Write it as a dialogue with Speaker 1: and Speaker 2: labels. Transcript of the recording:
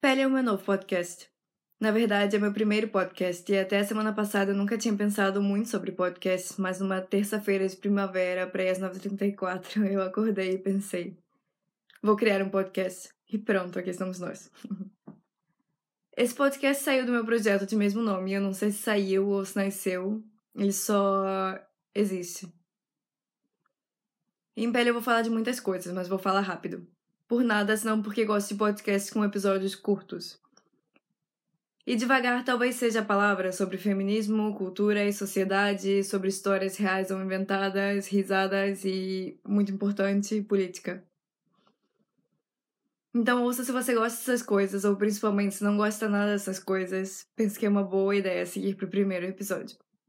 Speaker 1: Pele é o meu novo podcast. Na verdade, é meu primeiro podcast e até a semana passada eu nunca tinha pensado muito sobre podcasts, mas numa terça-feira de primavera, para as 9h34, eu acordei e pensei: vou criar um podcast. E pronto, aqui estamos nós. Esse podcast saiu do meu projeto de mesmo nome, eu não sei se saiu ou se nasceu, ele só existe. Em pele eu vou falar de muitas coisas, mas vou falar rápido. Por nada, senão porque gosto de podcasts com episódios curtos. E devagar talvez seja a palavra sobre feminismo, cultura e sociedade, sobre histórias reais ou inventadas, risadas e, muito importante, política. Então ouça se você gosta dessas coisas, ou principalmente se não gosta nada dessas coisas, pense que é uma boa ideia seguir pro primeiro episódio.